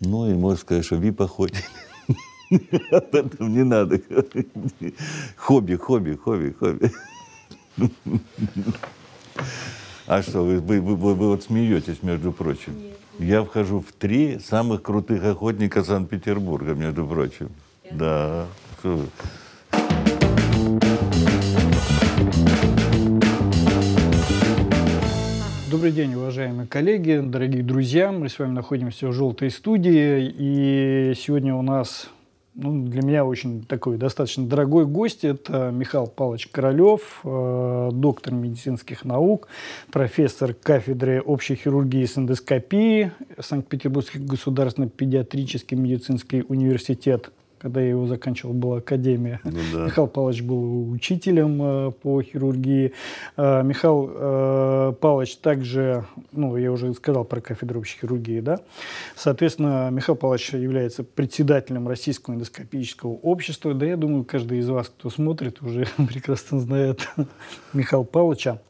Ну, и можно сказать, что ВИПа ходит. Об этом не надо говорить. Хобби, хобби, хобби, хобби. А что, вы, вы, вы, вы вот смеетесь, между прочим? Я вхожу в три самых крутых охотника Санкт-Петербурга, между прочим. Да. Добрый день, уважаемые коллеги, дорогие друзья. Мы с вами находимся в «Желтой студии». И сегодня у нас ну, для меня очень такой достаточно дорогой гость. Это Михаил Павлович Королев, э, доктор медицинских наук, профессор кафедры общей хирургии и эндоскопии Санкт-Петербургский государственный педиатрический медицинский университет когда я его заканчивал, была академия. Ну, да. Михаил Павлович был учителем э, по хирургии. Э, Михаил э, Павлович также, ну, я уже сказал про кафедру общей хирургии, да. Соответственно, Михаил Павлович является председателем Российского эндоскопического общества. Да, я думаю, каждый из вас, кто смотрит, уже прекрасно знает Михаила Павловича.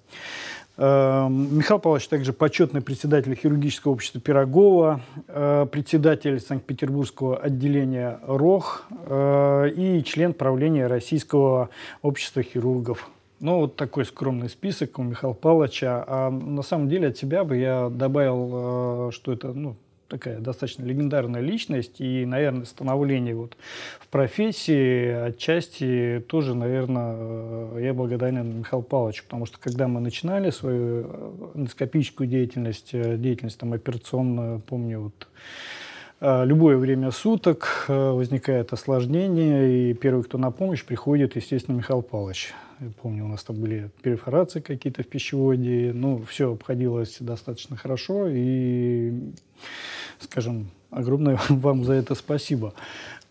Эм, Михаил Павлович также почетный председатель хирургического общества Пирогова, э, председатель Санкт-Петербургского отделения РОХ э, и член правления Российского общества хирургов. Ну, вот такой скромный список у Михаила Павловича. А на самом деле от себя бы я добавил, э, что это ну, такая достаточно легендарная личность, и, наверное, становление вот в профессии отчасти тоже, наверное, э, я благодарен Михаилу Павловичу, потому что когда мы начинали свою э, эндоскопическую деятельность, э, деятельность там операционную, помню, вот любое время суток возникает осложнение, и первый, кто на помощь, приходит, естественно, Михаил Павлович. Я помню, у нас там были перфорации какие-то в пищеводе, ну, все обходилось достаточно хорошо, и скажем, огромное вам за это спасибо.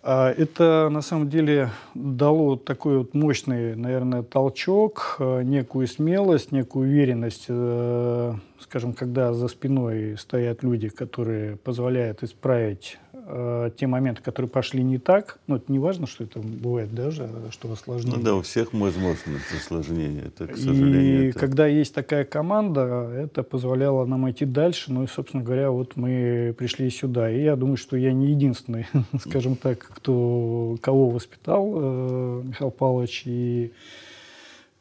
А, это на самом деле дало такой вот мощный, наверное, толчок, э, некую смелость, некую уверенность, э, скажем, когда за спиной стоят люди, которые позволяют исправить э, те моменты, которые пошли не так, ну, это не важно, что это бывает даже, что осложнение. Ну да, у всех возможно осложнение, это, к сожалению. И это... когда есть такая команда, это позволяло нам идти дальше, ну и, собственно говоря, вот мы пришли сюда. И я думаю, что я не единственный, скажем так, кто, кого воспитал э, Михаил Павлович, и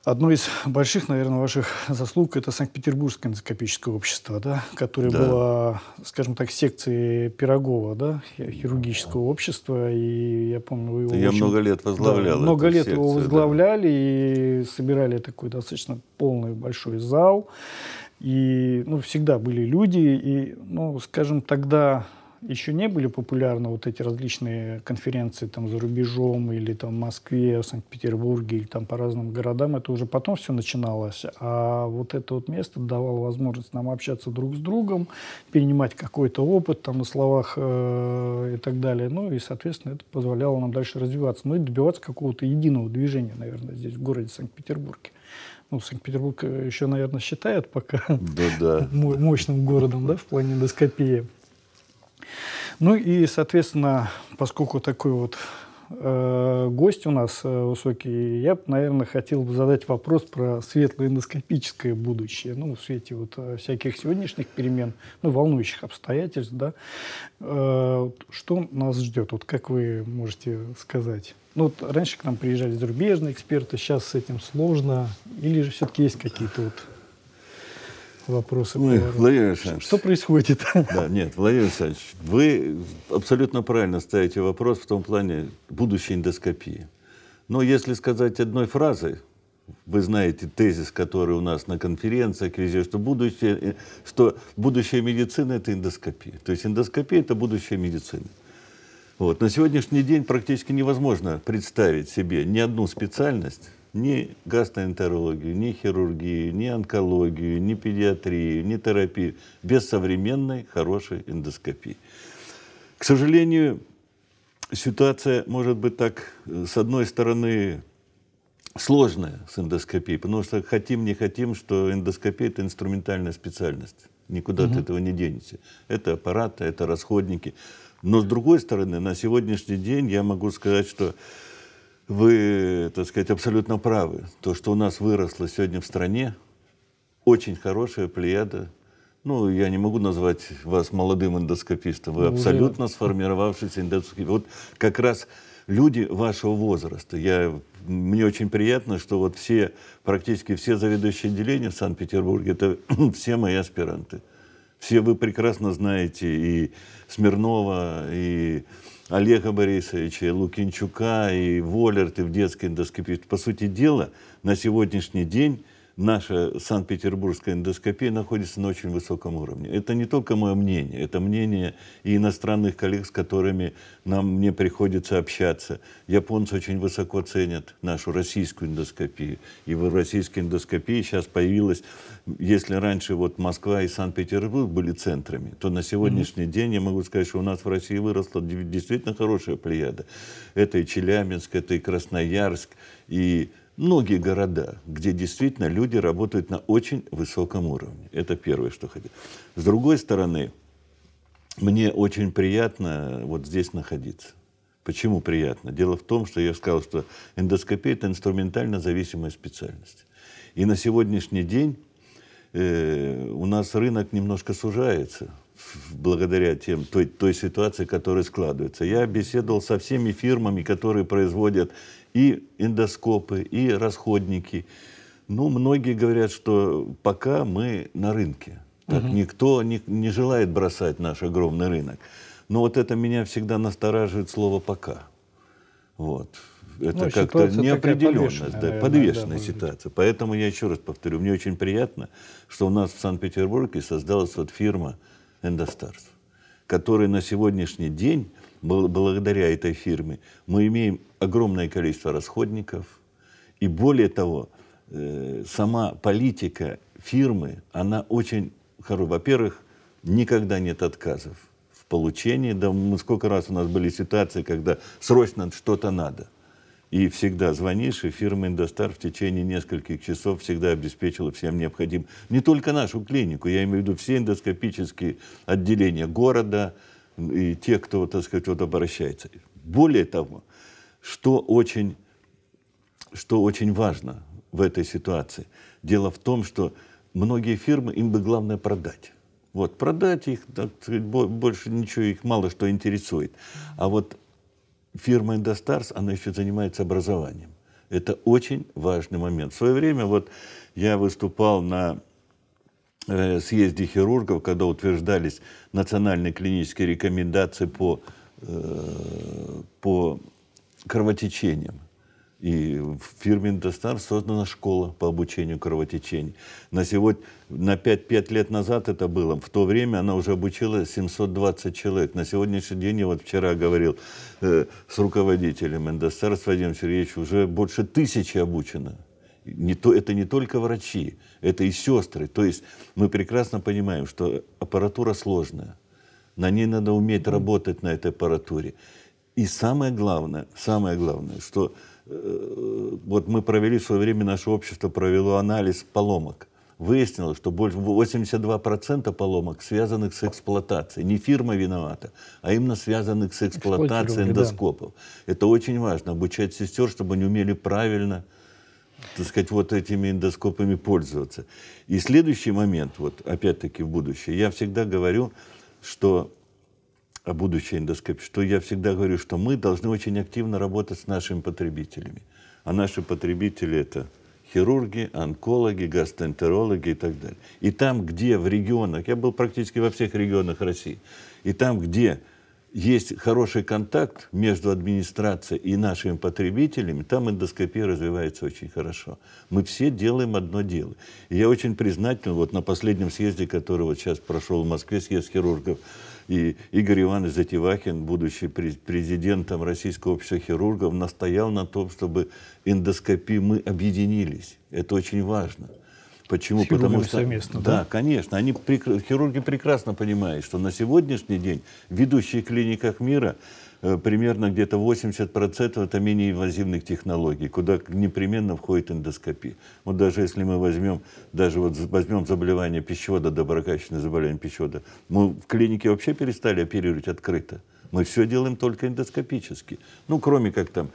Одно из больших, наверное, ваших заслуг – это Санкт-Петербургское эндоскопическое общество, да, которое да. было, скажем так, секцией Пирогова, да, хирургического общества. И я помню, вы его Я очень... много лет возглавлял да, Много лет секцию, его возглавляли да. и собирали такой достаточно полный большой зал. И ну, всегда были люди. И, ну, скажем, тогда еще не были популярны вот эти различные конференции там за рубежом или там в Москве, в Санкт-Петербурге или там по разным городам, это уже потом все начиналось. А вот это вот место давало возможность нам общаться друг с другом, перенимать какой-то опыт там на словах э, и так далее. Ну и, соответственно, это позволяло нам дальше развиваться. Ну и добиваться какого-то единого движения, наверное, здесь в городе Санкт-Петербурге. Ну, Санкт-Петербург еще, наверное, считают пока да -да. мощным городом да, в плане эндоскопии. Ну и, соответственно, поскольку такой вот э, гость у нас э, высокий, я наверное, хотел бы задать вопрос про светлое эндоскопическое будущее. Ну, в свете вот э, всяких сегодняшних перемен, ну, волнующих обстоятельств, да. Э, что нас ждет? Вот как вы можете сказать? Ну, вот раньше к нам приезжали зарубежные эксперты, сейчас с этим сложно. Или же все-таки есть какие-то вот вопросы. Ой, Владимир Александрович. Что происходит? Да, нет, Владимир Александрович, вы абсолютно правильно ставите вопрос в том плане будущей эндоскопии. Но если сказать одной фразой, вы знаете тезис, который у нас на конференциях, везде, что будущее, что будущее медицины – это эндоскопия. То есть эндоскопия – это будущее медицины. Вот. На сегодняшний день практически невозможно представить себе ни одну специальность, ни гастроэнтерологию, ни хирургию, ни онкологию, ни педиатрию, ни терапию без современной хорошей эндоскопии. К сожалению, ситуация может быть так, с одной стороны, сложная с эндоскопией, потому что хотим, не хотим, что эндоскопия – это инструментальная специальность. Никуда угу. от этого не денете. Это аппараты, это расходники. Но с другой стороны, на сегодняшний день я могу сказать, что вы, так сказать, абсолютно правы. То, что у нас выросло сегодня в стране, очень хорошая плеяда Ну, я не могу назвать вас молодым эндоскопистом. Вы Ну, уже- абсолютно сформировавшийся эндоскопист. Вот как раз люди вашего возраста. Я, мне очень приятно, что вот все, практически все заведующие отделения в Санкт-Петербурге, это все мои аспиранты. Все вы прекрасно знаете и Смирнова, и Олега Борисовича, и Лукинчука, и Воллерт, и в детской эндоскопии. По сути дела, на сегодняшний день наша Санкт-Петербургская эндоскопия находится на очень высоком уровне. Это не только мое мнение, это мнение и иностранных коллег, с которыми нам, мне приходится общаться. Японцы очень высоко ценят нашу российскую эндоскопию. И в российской эндоскопии сейчас появилась, если раньше вот Москва и Санкт-Петербург были центрами, то на сегодняшний день я могу сказать, что у нас в России выросла действительно хорошая плеяда. Это и Челябинск, это и Красноярск, и многие города, где действительно люди работают на очень высоком уровне. Это первое, что хотел. С другой стороны, мне очень приятно вот здесь находиться. Почему приятно? Дело в том, что я сказал, что эндоскопия – это инструментально зависимая специальность. И на сегодняшний день э, у нас рынок немножко сужается благодаря тем, той, той ситуации, которая складывается. Я беседовал со всеми фирмами, которые производят и эндоскопы, и расходники. Ну, многие говорят, что пока мы на рынке. Так никто не, не желает бросать наш огромный рынок. Но вот это меня всегда настораживает слово «пока». Вот. Это Ну, как-то ситуация неопределенность, подвешенная, да, наверное, подвешенная да, может быть. ситуация. Поэтому я еще раз повторю, мне очень приятно, что у нас в Санкт-Петербурге создалась вот фирма «Эндостарс», которая на сегодняшний день, благодаря этой фирме, мы имеем огромное количество расходников. И более того, э, сама политика фирмы, она очень хорошая. Во-первых, никогда нет отказов в получении. Да, сколько раз у нас были ситуации, когда срочно что-то надо. И всегда звонишь, и фирма «Индостар» в течение нескольких часов всегда обеспечила всем необходимым. Не только нашу клинику, я имею в виду все эндоскопические отделения города и те, кто, так сказать, вот обращается. Более того, что очень, что очень важно в этой ситуации, дело в том, что многие фирмы, им бы главное продать. Вот, продать их, так сказать, бо- больше ничего, их мало что интересует. А вот фирма Индостарс, она еще занимается образованием. Это очень важный момент. В свое время вот я выступал на съезде хирургов, когда утверждались национальные клинические рекомендации по, э, по кровотечениям. И в фирме Индостар создана школа по обучению кровотечений. На сегодня, на 5, 5 лет назад это было. В то время она уже обучила 720 человек. На сегодняшний день, я вот вчера говорил э, с руководителем Индостар, с Вадимом Сергеевичем, уже больше тысячи обучено. Не то, это не только врачи, это и сестры. То есть мы прекрасно понимаем, что аппаратура сложная. На ней надо уметь работать на этой аппаратуре. И самое главное, самое главное, что э, вот мы провели в свое время, наше общество провело анализ поломок. Выяснилось, что больше 82% поломок связанных с эксплуатацией. Не фирма виновата, а именно связанных с эксплуатацией Эксплуатировали, да. эндоскопов. Это очень важно, обучать сестер, чтобы они умели правильно так сказать, вот этими эндоскопами пользоваться. И следующий момент, вот опять-таки в будущее, я всегда говорю, что о будущей эндоскопии, что я всегда говорю, что мы должны очень активно работать с нашими потребителями. А наши потребители это хирурги, онкологи, гастроэнтерологи и так далее. И там, где в регионах, я был практически во всех регионах России, и там, где есть хороший контакт между администрацией и нашими потребителями, там эндоскопия развивается очень хорошо. Мы все делаем одно дело. И я очень признателен, вот на последнем съезде, который вот сейчас прошел в Москве, съезд хирургов, и Игорь Иванович Затевахин, будущий пре- президентом Российского общества хирургов, настоял на том, чтобы эндоскопии мы объединились. Это очень важно. Почему? Потому что совместно, да, да? конечно, они хирурги прекрасно понимают, что на сегодняшний день в ведущих клиниках мира э, примерно где-то 80% это менее инвазивных технологий, куда непременно входит эндоскопия. Вот даже если мы возьмем, даже вот возьмем заболевание пищевода, доброкачественное заболевание пищевода, мы в клинике вообще перестали оперировать открыто. Мы все делаем только эндоскопически. Ну, кроме как там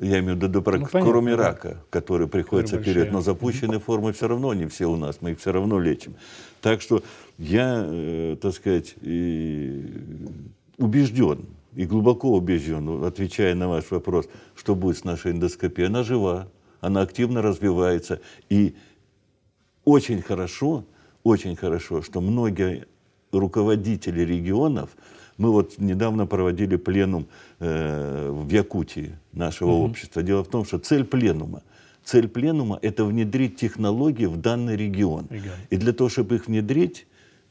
Я имею в виду, про- Ну, кроме рака, который приходится Которые оперировать. Но большие. запущенные формы все равно не все у нас, мы их все равно лечим. Так что я, э, так сказать, и убежден, и глубоко убежден, отвечая на ваш вопрос, что будет с нашей эндоскопией. Она жива, она активно развивается. И очень хорошо, очень хорошо, что многие руководители регионов, мы вот недавно проводили пленум э, в Якутии нашего общества. Дело в том, что цель пленума, цель пленума – это внедрить технологии в данный регион. Регион. И для того, чтобы их внедрить,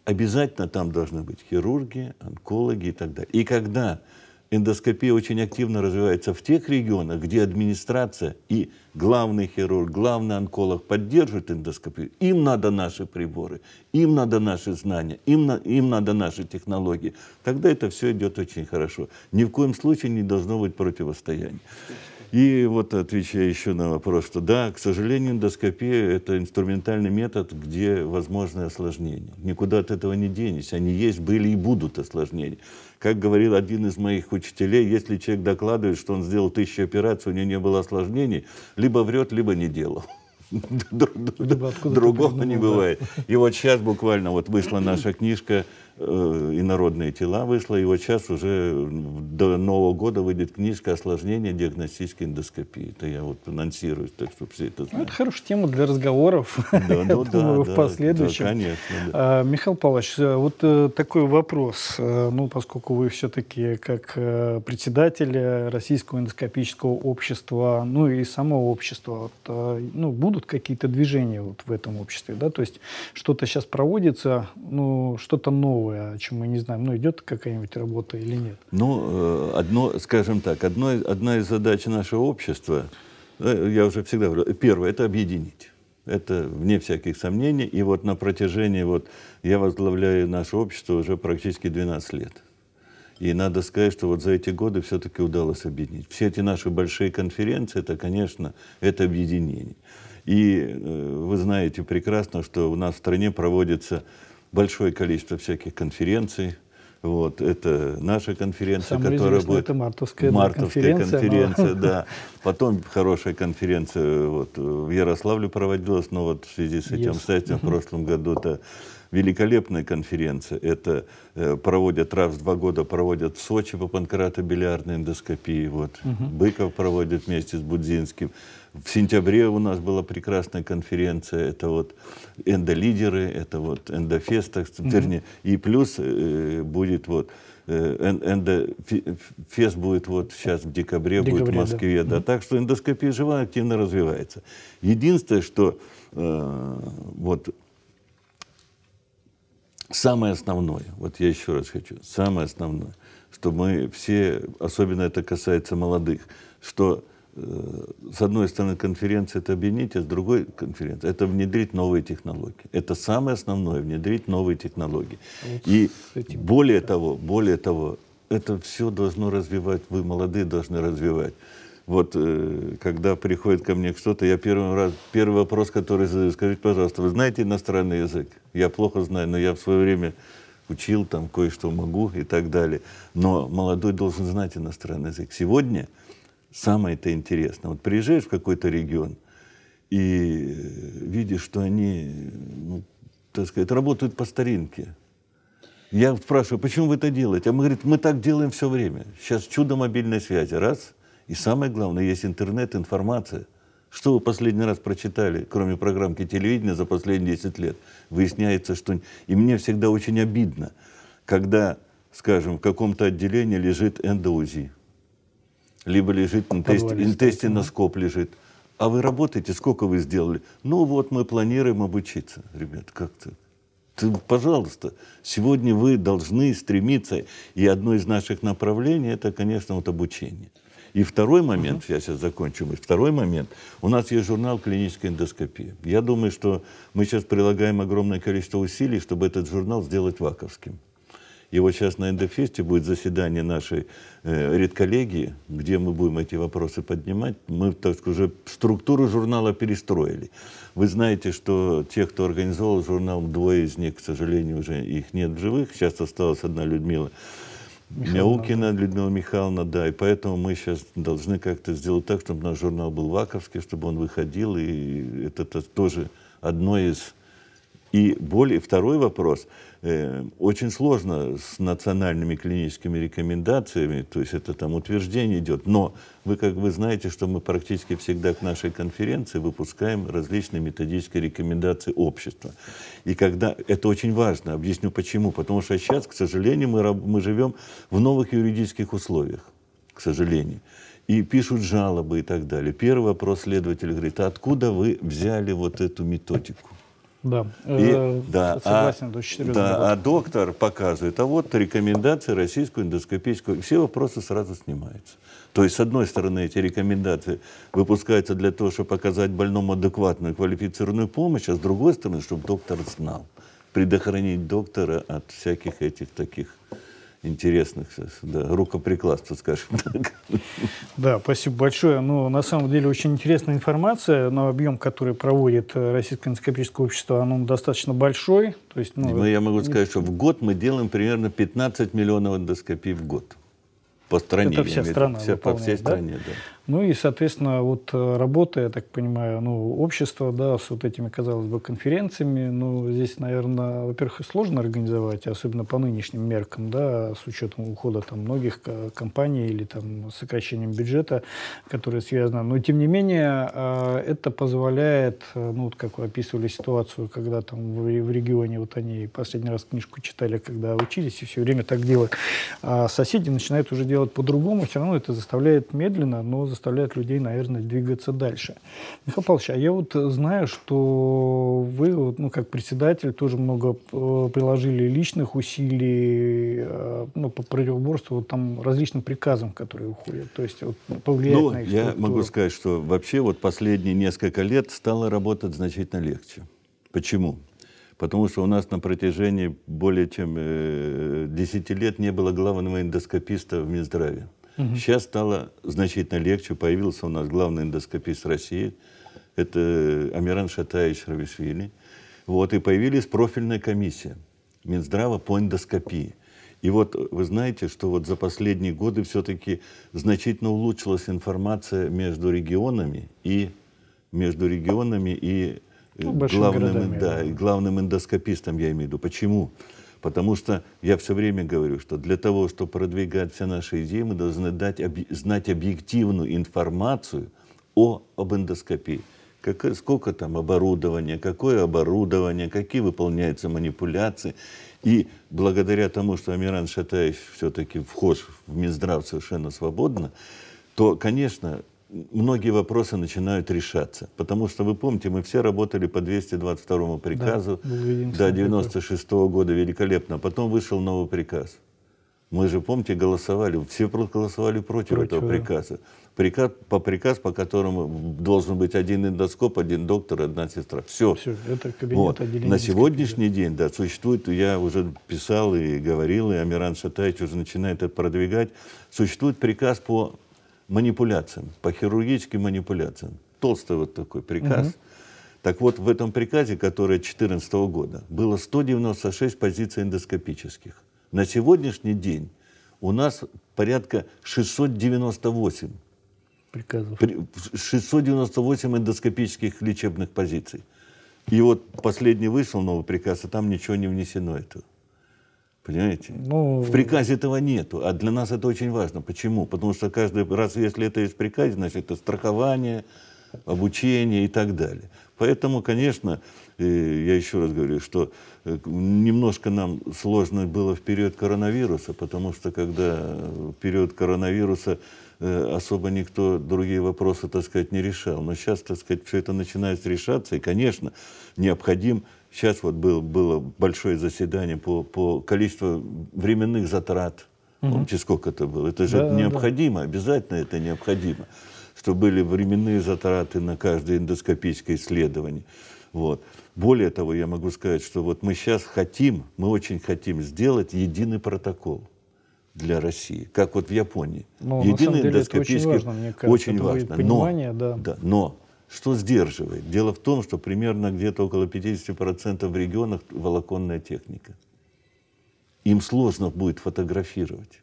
обязательно там должны быть хирурги, онкологи и так далее. И когда эндоскопия очень активно развивается в тех регионах, где администрация и главный хирург, главный онколог поддерживают эндоскопию, им надо наши приборы, им надо наши знания, им, на- им надо наши технологии, тогда это все идет очень хорошо. Ни в коем случае не должно быть противостояния. И вот отвечая еще на вопрос, что да, к сожалению, эндоскопия – это инструментальный метод, где возможны осложнения. Никуда от этого не денешься. Они есть, были и будут осложнения. Как говорил один из моих учителей, если человек докладывает, что он сделал тысячу операций, у него не было осложнений, либо врет, либо не делал. Другого не бывает. И вот сейчас буквально вот вышла наша книжка э, «Инородные тела» вышла, и вот сейчас уже до Нового года выйдет книжка «Осложнения диагностической эндоскопии». Это я вот анонсирую, так что все это Ну, знают. это хорошая тема для разговоров. Да, ну да, думаю, да, в последующем. да, конечно, да. А, Михаил Павлович, э, вот э, такой вопрос. Ну, поскольку вы все-таки как председатель Российского эндоскопического общества, ну и само общество, вот, ну, будут какие-то движения вот в этом обществе, да? То есть что-то сейчас проводится, ну, что-то новое, о чем мы не знаем. Ну, идет какая-нибудь работа или нет? Ну, э, одно, скажем так, одно, одна из задач нашего общества, э, я уже всегда говорю, первое, это объединить. Это вне всяких сомнений. И вот на протяжении, вот я возглавляю наше общество уже практически 12 лет. И надо сказать, что вот за эти годы все-таки удалось объединить. Все эти наши большие конференции, это, конечно, это объединение. И э, вы знаете прекрасно, что у нас в стране проводится большое количество всяких конференций. Вот, это наша конференция, Самое которая будет... это мартовская, Мартовская конференция, но- конференция, да. Потом хорошая конференция вот, в Ярославле проводилась, но вот в связи с этим Yes. обстоятельством в прошлом году это великолепная конференция. Это э, проводят раз в два года проводят в Сочи по панкреатобилиарной эндоскопии. Вот. Быков проводит вместе с Будзинским. В сентябре у нас была прекрасная конференция. Это вот эндолидеры, это вот эндофест, сказать, вернее. И плюс э, будет вот э, эн- эндофест будет вот сейчас в декабре, будет в Декабре, да. Москве. Да. Так что эндоскопия жива, активно развивается. Единственное, что э, вот самое основное, вот я еще раз хочу, самое основное, что мы все, особенно это касается молодых, что с одной стороны конференция это объединить, а с другой конференции это внедрить новые технологии. Это самое основное, внедрить новые технологии. И с этим, более того, более того, это все должно развивать, вы молодые должны развивать. Вот э, когда приходит ко мне кто-то, я первый раз, первый вопрос, который задаю, скажите, пожалуйста, вы знаете иностранный язык? Я плохо знаю, но я в свое время учил, там кое-что могу и так далее. Но молодой должен знать иностранный язык. Сегодня самое это интересное. Вот приезжаешь в какой-то регион и э, видишь, что они, ну, так сказать, работают по старинке. Я спрашиваю, почему вы это делаете? А мы говорит, мы так делаем все время. Сейчас чудо мобильной связи, раз. И самое главное, есть интернет, информация. Что вы последний раз прочитали, кроме программки телевидения за последние 10 лет? Выясняется, что... И мне всегда очень обидно, когда, скажем, в каком-то отделении лежит эндоузи, либо лежит интестиноскоп лежит. А вы работаете, сколько вы сделали? Ну вот мы планируем обучиться. Ребят, как то Ты, пожалуйста, сегодня вы должны стремиться, и одно из наших направлений это, конечно, вот обучение. И второй момент, я сейчас закончу, второй момент, у нас есть журнал «Клиническая эндоскопия». Я думаю, что мы сейчас прилагаем огромное количество усилий, чтобы этот журнал сделать ваковским. И вот сейчас на Эндофесте будет заседание нашей э, редколлегии, где мы будем эти вопросы поднимать. Мы, так сказать, уже структуру журнала перестроили. Вы знаете, что те, кто организовал журнал, двое из них, к сожалению, уже их нет в живых. Сейчас осталась одна Людмила Михайловна, Мяукина Людмила Михайловна, да, и поэтому мы сейчас должны как-то сделать так, чтобы наш журнал был ваковский, чтобы он выходил, и это, то- тоже одно из... И более, второй вопрос. Э, очень сложно с национальными клиническими рекомендациями, то есть это там утверждение идет, но вы как бы знаете, что мы практически всегда к нашей конференции выпускаем различные методические рекомендации общества. И когда это очень важно, объясню почему. Потому что сейчас, к сожалению, мы, мы живем в новых юридических условиях, к сожалению. И пишут жалобы и так далее. Первый вопрос следователь говорит, а откуда вы взяли вот эту методику? Да, И- э, да, согласен, а, очень серьезный да, вопрос. а доктор показывает, а вот рекомендации российскую эндоскопическую, все вопросы сразу снимаются. То есть, с одной стороны, эти рекомендации выпускаются для того, чтобы показать больному адекватную квалифицированную помощь, а с другой стороны, чтобы доктор знал, предохранить доктора от всяких этих таких интересных да, рукоприкладств, скажем так. Да, спасибо большое. Ну, на самом деле очень интересная информация, но объем, который проводит э, Российское энциклопедическое общество, он достаточно большой. То есть, ну, Ну, я могу сказать, что в год мы делаем примерно 15 миллионов эндоскопий в год. По стране. Это вся страна Вся- по всей да? стране, да. Ну и, соответственно, вот э, работа, я так понимаю, ну, общество, да, с вот этими, казалось бы, конференциями, ну, здесь, наверное, во-первых, и сложно организовать, особенно по нынешним меркам, да, с учетом ухода там многих ко- компаний или там сокращением бюджета, которое связано. Но, тем не менее, э, это позволяет, э, ну, вот как вы описывали ситуацию, когда там в, в регионе, вот они последний раз книжку читали, когда учились, и все время так делают, а соседи начинают уже делать по-другому, все равно это заставляет медленно, но заставляет людей, наверное, двигаться дальше. Михаил Павлович, а я вот знаю, что вы, вот, ну, как председатель, тоже много э, приложили личных усилий э, ну, по противоборству вот, там, различным приказам, которые уходят, то есть вот, повлиять Ну, на их я структуру. могу сказать, что вообще вот последние несколько лет стало работать значительно легче. Почему? Потому что у нас на протяжении более чем э, 10 лет не было главного эндоскописта в Минздраве. Сейчас стало значительно легче. Появился у нас главный эндоскопист России. Это Амиран Шатаевич Равишвили. Вот, и появилась профильная комиссия Минздрава по эндоскопии. И вот вы знаете, что вот за последние годы все-таки значительно улучшилась информация между регионами и между регионами и э, Ну, главным, городами, да, да. и главным эндоскопистом, я имею в виду. Почему? Потому что я все время говорю, что для того, чтобы продвигать все наши идеи, мы должны дать, объ- знать объективную информацию о, об эндоскопии. Какое, сколько там оборудования, какое оборудование, какие выполняются манипуляции. И благодаря тому, что Амиран Шатаевич все-таки вхож в Минздрав совершенно свободно, то, конечно, многие вопросы начинают решаться. Потому что, вы помните, мы все работали по 222 приказу единственный до такой. 96 года великолепно. Потом вышел новый приказ. Мы же, помните, голосовали, все проголосовали против, Против, этого да. приказа. Приказ, по приказ, по которому должен быть один эндоскоп, один доктор, одна сестра. Все. Всё, это кабинет Вот. отделения На сегодняшний день, да, существует, я уже писал и говорил, и Амиран Шатаевич уже начинает это продвигать, существует приказ по манипуляциям, по хирургическим манипуляциям. Толстый вот такой приказ. Так вот, в этом приказе, который 2014 года, было 196 позиций эндоскопических. На сегодняшний день у нас порядка 698 приказов. при- 698 эндоскопических лечебных позиций. И вот последний вышел новый приказ, а там ничего не внесено этого. Понимаете? Ну, В приказе этого нету, а для нас это очень важно. Почему? Потому что каждый раз, если это есть в приказе, значит это страхование, обучение и так далее. Поэтому, конечно, э, я еще раз говорю, что э, немножко нам сложно было в период коронавируса, потому что когда э, в период коронавируса особо никто другие вопросы, так сказать, не решал. Но сейчас, так сказать, все это начинает решаться, и, конечно, необходим Сейчас вот был, было большое заседание по, по количеству временных затрат. Помните, сколько это было? Это же Да, да, необходимо, обязательно это необходимо, чтобы были временные затраты на каждое эндоскопическое исследование. Вот. Более того, я могу сказать, что вот мы сейчас хотим, мы очень хотим сделать единый протокол для России, как вот в Японии. Ну, деле это очень важно, мне кажется. очень важно. но, да. но что сдерживает? Дело в том, что примерно где-то около 50% в регионах волоконная техника. Им сложно будет фотографировать.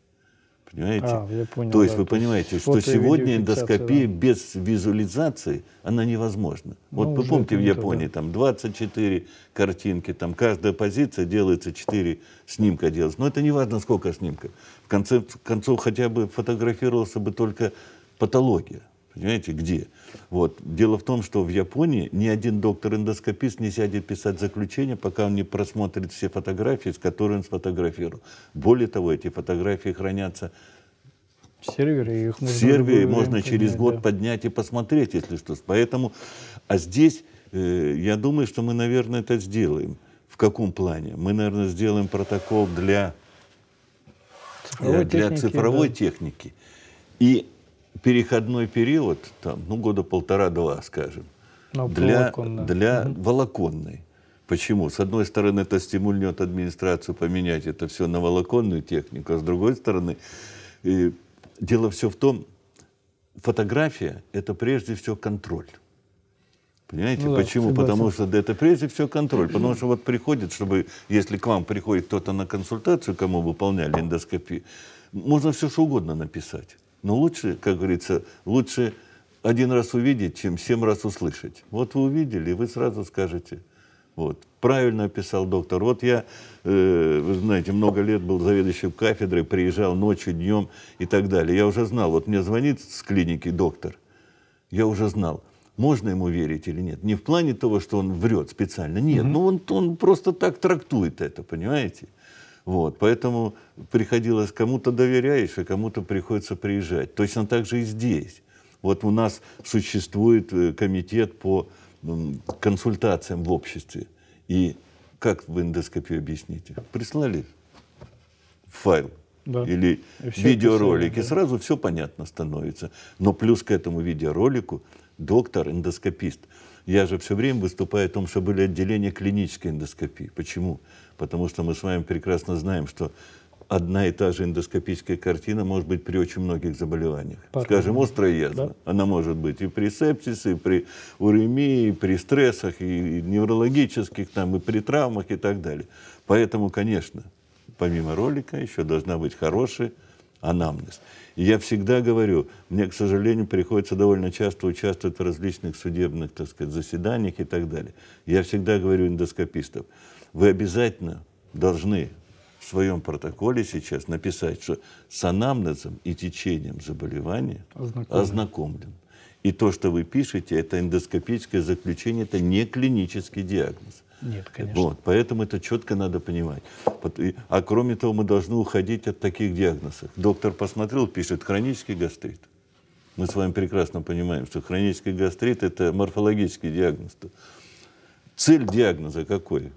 Понимаете? А, я понял, то есть да, вы то есть понимаете, что сегодня эндоскопия да. без визуализации, она невозможна. Вот Ну, вы уже помните, в Японии да. там 24 картинки, там каждая позиция делается 4 снимка делается. Но это не важно, сколько снимков. В конце концов, хотя бы фотографировался бы только патология. Понимаете, где? Вот. Дело в том, что в Японии ни один доктор-эндоскопист не сядет писать заключение, пока он не просмотрит все фотографии, с которыми он сфотографировал. Более того, эти фотографии хранятся В сервере их можно сервере в любое можно время через поднять, год да. поднять и посмотреть, если что. Поэтому, а здесь, э, я думаю, что мы, наверное, это сделаем. В каком плане? Мы, наверное, сделаем протокол для, Цифровой для техники, цифровой да. техники. И переходной период, там, ну, года полтора-два, скажем, На для, волокон, да. для волоконной. Почему? С одной стороны, это стимульнет администрацию поменять это все на волоконную технику, а с другой стороны, э, дело все в том, фотография – это прежде всего контроль. Понимаете, Ну да, почему? согласен. Потому что да, это прежде всего контроль. Потому что вот приходит, чтобы, если к вам приходит кто-то на консультацию, кому выполняли эндоскопию, можно все что угодно написать. Но лучше, как говорится, лучше один раз увидеть, чем семь раз услышать. Вот вы увидели, и вы сразу скажете, вот, правильно описал доктор. Вот я, э, вы знаете, много лет был заведующим кафедрой, приезжал ночью, днем и так далее. Я уже знал, вот мне звонит с клиники доктор, я уже знал, можно ему верить или нет. Не в плане того, что он врет специально, нет, ну он, он просто так трактует это, понимаете? Вот, поэтому приходилось кому-то доверяешь, а кому-то приходится приезжать. Точно так же и здесь. Вот у нас существует э, комитет по консультациям в обществе. И как в эндоскопию объясните? Прислали файл Да. или видеоролик, и да. сразу все понятно становится. Но плюс к этому видеоролику доктор, эндоскопист. Я же все время выступаю о том, что были отделения клинической эндоскопии. Почему? Потому что мы с вами прекрасно знаем, что одна и та же эндоскопическая картина может быть при очень многих заболеваниях. По-разному. Скажем, острая язва. Да. Она может быть и при сепсисе, и при уремии, и при стрессах, и и неврологических, там, и при травмах и так далее. Поэтому, конечно, помимо ролика еще должна быть хорошая анамнез. И я всегда говорю, мне, к сожалению, приходится довольно часто участвовать в различных судебных, так сказать, заседаниях и так далее. Я всегда говорю эндоскопистам, вы обязательно должны в своем протоколе сейчас написать, что с анамнезом и течением заболевания Ознакомлен. ознакомлен. И то, что вы пишете, это эндоскопическое заключение, это не клинический диагноз. Нет, конечно. Вот, поэтому это четко надо понимать. А кроме того, мы должны уходить от таких диагнозов. Доктор посмотрел, пишет хронический гастрит. Мы с вами прекрасно понимаем, что хронический гастрит – это морфологический диагноз. Цель диагноза какой?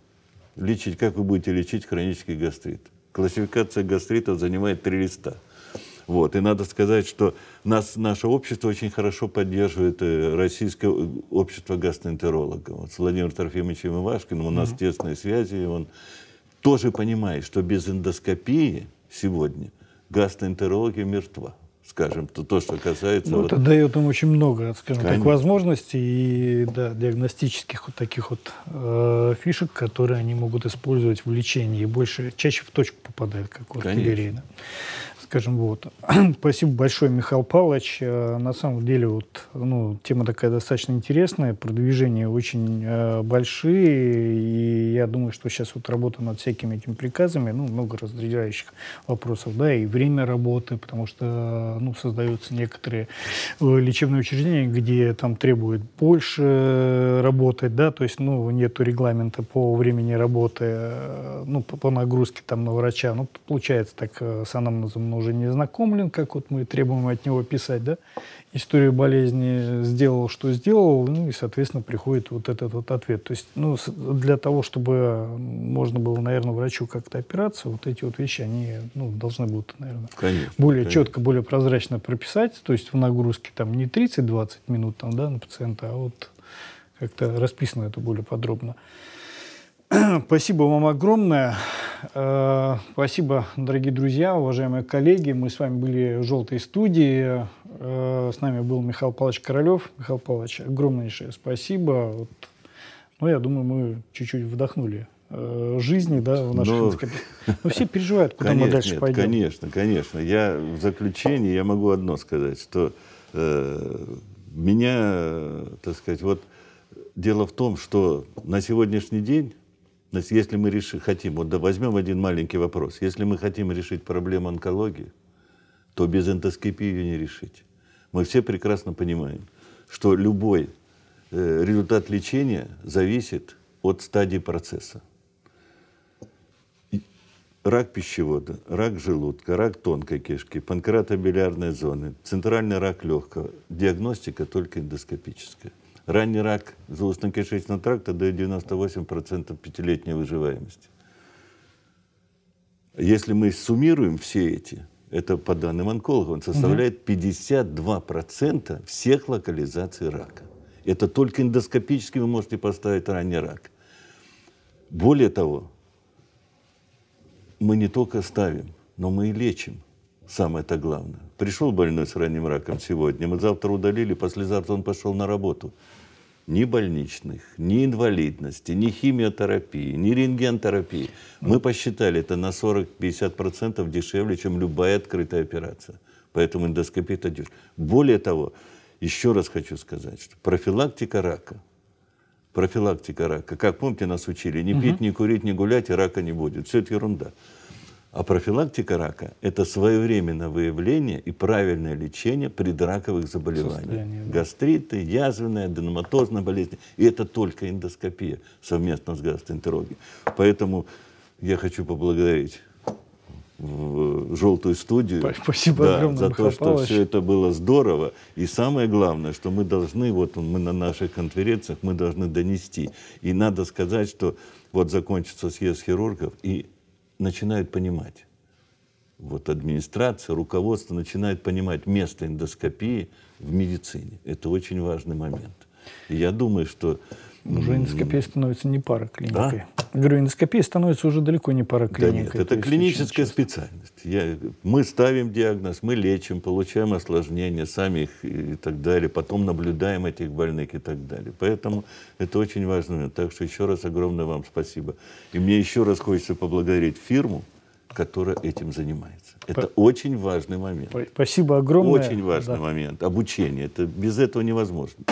Лечить, как вы будете лечить хронический гастрит? Классификация гастритов занимает три листа. Вот. И надо сказать, что нас, наше общество очень хорошо поддерживает э, российское э, общество гастроэнтерологов. Вот с Владимиром Трофимовичем Ивашкиным у нас тесные связи, и он тоже понимает, что без эндоскопии сегодня гастроэнтерология мертва. Скажем, то, то что касается... Ну, вот- это дает им очень много, скажем так, Конечно. возможностей и да, диагностических вот таких вот э, фишек, которые они могут использовать в лечении и больше, чаще в точку попадают, как у артиллерии. да. Скажем, вот. Спасибо большое, Михаил Павлович. Э, На самом деле, вот, ну, тема такая достаточно интересная, продвижения очень э, большие, и я думаю, что сейчас вот работа над всякими этими приказами, ну, много раздражающих вопросов, да, и время работы, потому что, ну, создаются некоторые э, лечебные учреждения, где там требуют больше работать, да, то есть, ну, нету регламента по времени работы, э, ну, по, по нагрузке там на врача, ну, получается так, с анамнезом он уже не знакомлен, как вот мы требуем от него писать, да, историю болезни сделал, что сделал, ну, и, соответственно, приходит вот этот вот ответ. То есть, ну, для того, чтобы можно было, наверное, врачу как-то опираться, вот эти вот вещи, они, ну, должны будут, наверное, Конечно, более конечно. четко, более прозрачно прописать, то есть в нагрузке там не 30-20 минут там, да, на пациента, а вот как-то расписано это более подробно. Спасибо вам огромное. Э, Спасибо, дорогие друзья, уважаемые коллеги. Мы с вами были в «Желтой студии». Э, С нами был Михаил Павлович Королев. Михаил Павлович, огромнейшее спасибо. Вот. Ну, я думаю, мы чуть-чуть вдохнули э, жизни, да, в наших Но-. Но все переживают, куда мы Конечно, дальше нет, пойдем. Конечно, конечно. Я в заключении я могу одно сказать, что э, меня, так сказать, вот дело в том, что на сегодняшний день, то есть если мы реши, хотим, вот да, возьмем один маленький вопрос, если мы хотим решить проблему онкологии, то без эндоскопии ее не решить. Мы все прекрасно понимаем, что любой э, результат лечения зависит от стадии процесса рак пищевода, рак желудка, рак тонкой кишки, панкреатобилиарной зоны, центральный рак легкого. Диагностика только эндоскопическая. Ранний рак желудочно-кишечного тракта дает 98% пятилетней выживаемости. Если мы суммируем все эти, это по данным онкологов, он составляет 52% всех локализаций рака. Это только эндоскопически вы можете поставить ранний рак. Более того, мы не только ставим, но мы и лечим. Самое это главное. Пришел больной с ранним раком сегодня, мы завтра удалили, послезавтра он пошел на работу. Ни больничных, ни инвалидности, ни химиотерапии, ни рентгентерапии. Мы посчитали это на 40-50% дешевле, чем любая открытая операция. Поэтому эндоскопия это дешево. Более того, еще раз хочу сказать, что профилактика рака профилактика рака. Как помните, нас учили, не пить, не курить, не гулять, и рака не будет. Все это ерунда. А профилактика рака – это своевременное выявление и правильное лечение предраковых заболеваний. Да. Гастриты, язвенная, аденоматозная болезнь. И это только эндоскопия совместно с гастроэнтерологией. Поэтому я хочу поблагодарить в желтую студию Спа- спасибо да, огромное, за Михаил то, что Павлович. все это было здорово. И самое главное, что мы должны, вот мы на наших конференциях, мы должны донести. И надо сказать, что вот закончится съезд хирургов, и начинают понимать. Вот администрация, руководство начинает понимать место эндоскопии в медицине. Это очень важный момент. И я думаю, что Уже эндоскопия становится не параклиникой. Да? Говорю, эндоскопия становится уже далеко не Да параклиникой. нет, То это есть клиническая специальность. Я, мы ставим диагноз, мы лечим, получаем осложнения, сами их и так далее, потом наблюдаем этих больных и так далее. Поэтому это очень момент. Так что еще раз огромное вам спасибо. И мне еще раз хочется поблагодарить фирму, которая этим занимается. Это очень важный момент. Спасибо огромное. Очень важный Да. момент. Обучение. Это без этого невозможно.